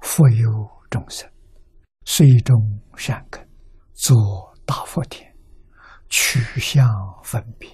复有众生，虽种善根，作大福田，取向分别，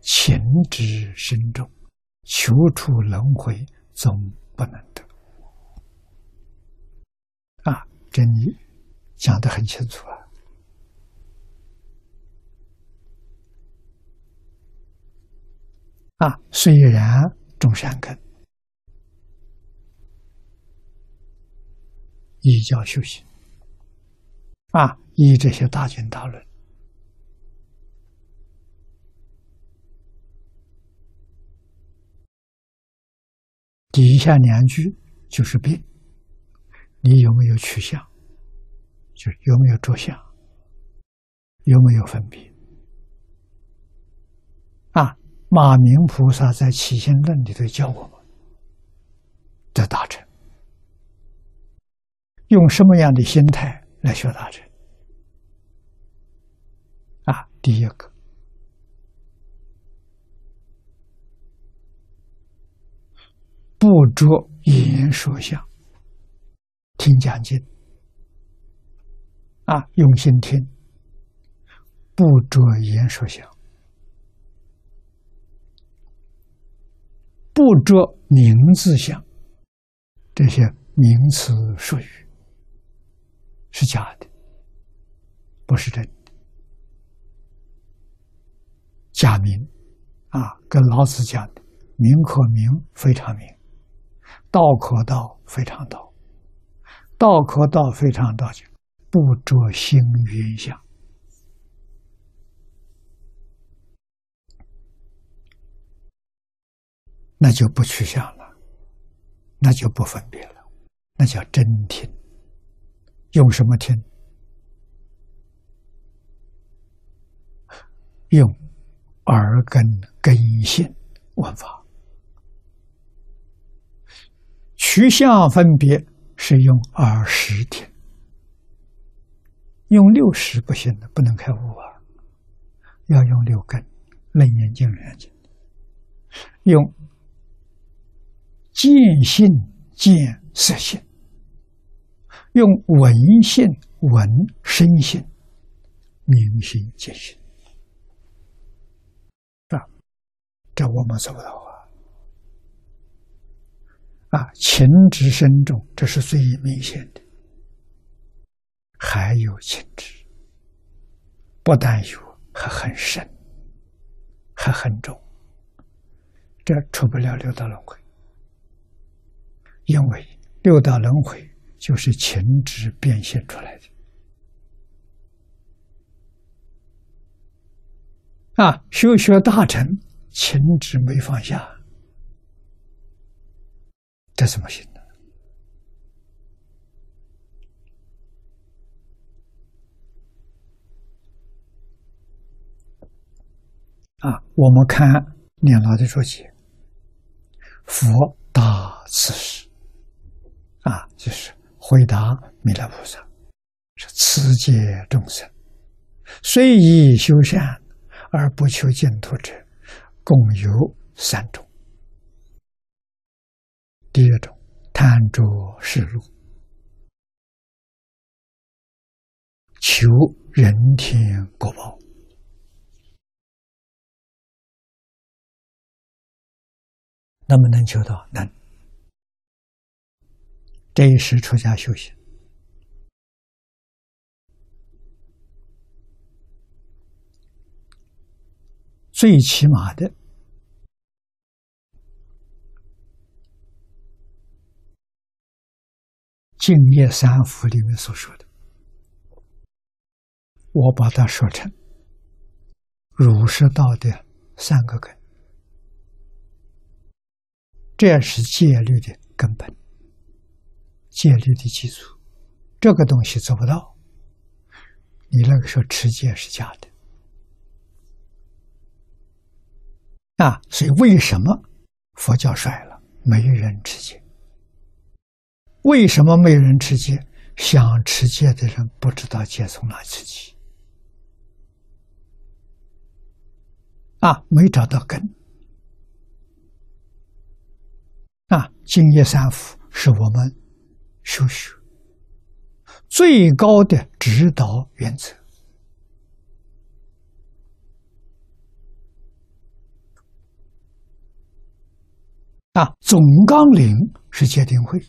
情执深重，求出轮回，总不能得。啊，这你讲的很清楚啊！啊，虽然种善根。依教修行，啊，依这些大经大论，底下两句就是病，你有没有取向？就是有没有着相？有没有分别？啊，马明菩萨在《起心论》里头教我们的大成。用什么样的心态来学大乘？啊，第一个，不着言说相，听讲经，啊，用心听，不着言说相，不着名字相，这些名词术语。是假的，不是真的。假名啊，跟老子讲的“名可名，非常名；道可道，非常道。道可道，非常道，就不着心缘相，那就不取相了，那就不分别了，那叫真听。用什么听？用耳根根性闻法，取向分别是用耳识听，用六识不行的，不能开五啊，要用六根，楞严经里讲，用见性见色性。用闻性闻声性，明心见性，啊，这我们做不到啊！啊，情执深重，这是最明显的。还有情执，不但有，还很深，还很重，这出不了六道轮回，因为六道轮回。就是情执变现出来的啊！修学大成，情执没放下，这怎么行呢？啊！我们看念老的注解，佛大慈事啊，就是。回答弥勒菩萨：“是此界众生，虽已修善而不求净土者，共有三种。第一种，贪着世禄，求人天果报，能不能求到？能。”这一时出家修行，最起码的《净业三福》里面所说的，我把它说成儒释道的三个根，这是戒律的根本。戒律的基础，这个东西做不到。你那个时候持戒是假的啊！所以为什么佛教衰了？没人持戒。为什么没人持戒？想持戒的人不知道戒从哪持起啊！没找到根啊！净业三福是我们。修学最高的指导原则啊，总纲领是戒定慧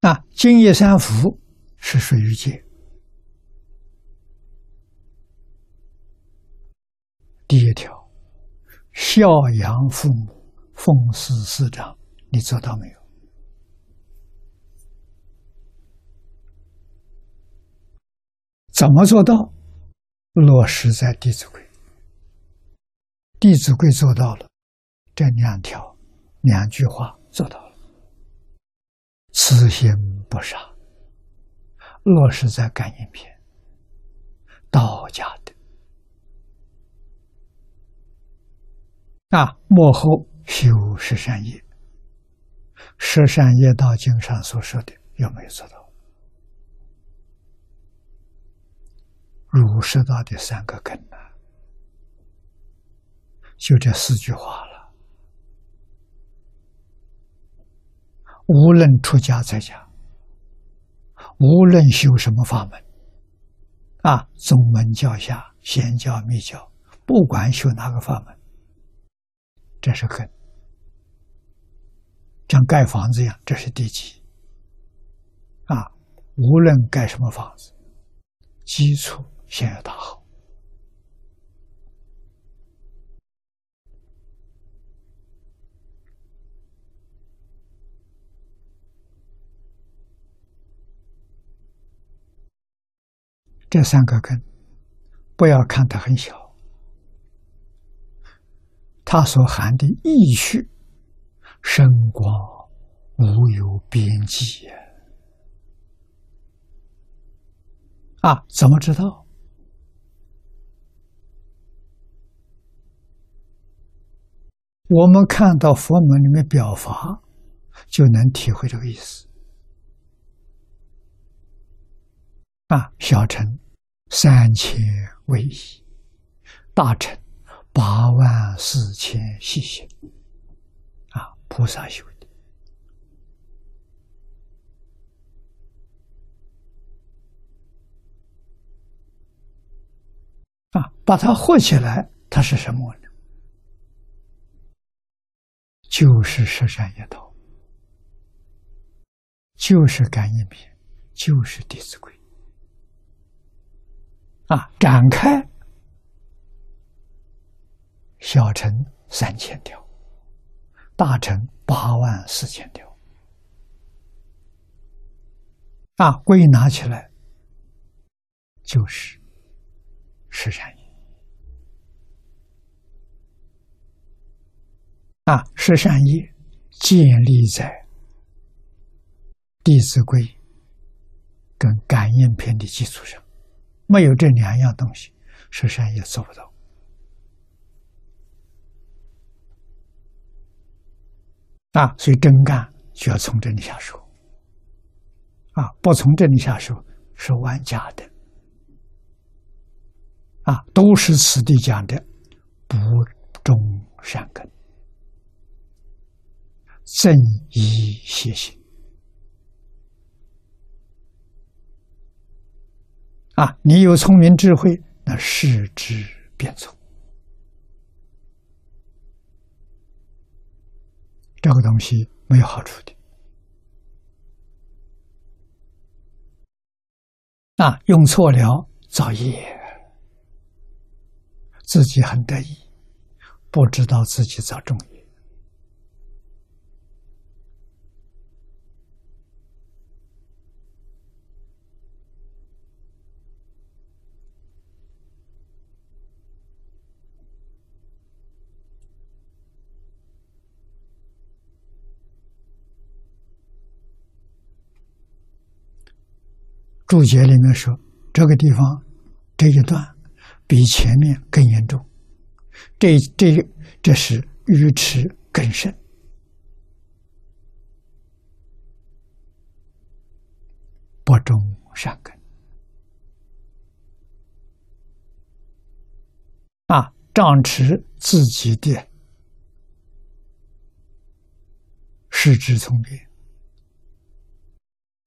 啊，净业三福是水于戒。第一条，孝养父母，奉事师长，你做到没有？怎么做到？落实在《弟子规》，《弟子规》做到了，这两条两句话做到了，慈心不杀，落实在《感应篇》，道家的。啊，幕后修十善业，十善业道经上所说的有没有做到？儒释道的三个根呢？就这四句话了。无论出家在家，无论修什么法门，啊，宗门教下、显教密教，不管修哪个法门。这是根，像盖房子一样，这是地基。啊，无论盖什么房子，基础先要打好。这三个根，不要看它很小。它所含的意趣深广无有边际啊！怎么知道？我们看到佛门里面表法，就能体会这个意思。啊，小乘三千为一，大乘。八万四千细行啊，菩萨修的啊，把它合起来，它是什么呢？就是十善业道，就是感应篇，就是弟子规啊，展开。小乘三千条，大乘八万四千条，啊，归纳起来就是十善业。啊，十善业建立在《弟子规》跟《感应篇》的基础上，没有这两样东西，十善业做不到。啊，所以真干就要从这里下手，啊，不从这里下手是玩假的，啊，都是此地讲的不忠善根、正义邪行，啊，你有聪明智慧，那视之便聪。这个东西没有好处的，啊，用错了造业，自己很得意，不知道自己造重业。注解里面说，这个地方这一段比前面更严重，这这这是愚痴更深不忠善根。啊！仗持自己的失智聪明，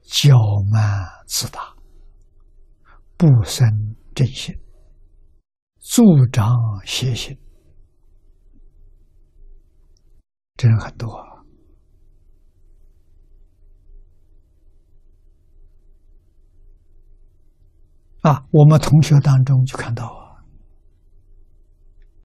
骄慢自大，不生正心，助长邪心，这人很多啊！啊我们同学当中就看到啊。